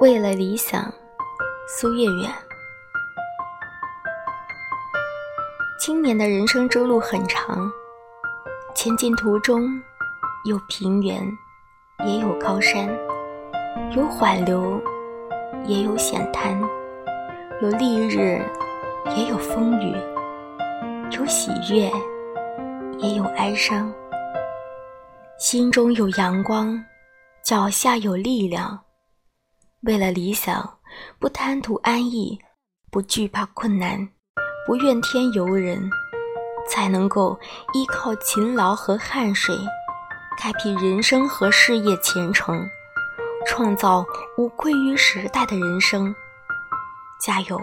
为了理想，苏月月。青年的人生之路很长，前进途中有平原，也有高山，有缓流，也有险滩，有丽日，也有风雨，有喜悦，也有哀伤。心中有阳光，脚下有力量。为了理想，不贪图安逸，不惧怕困难，不怨天尤人，才能够依靠勤劳和汗水，开辟人生和事业前程，创造无愧于时代的人生。加油！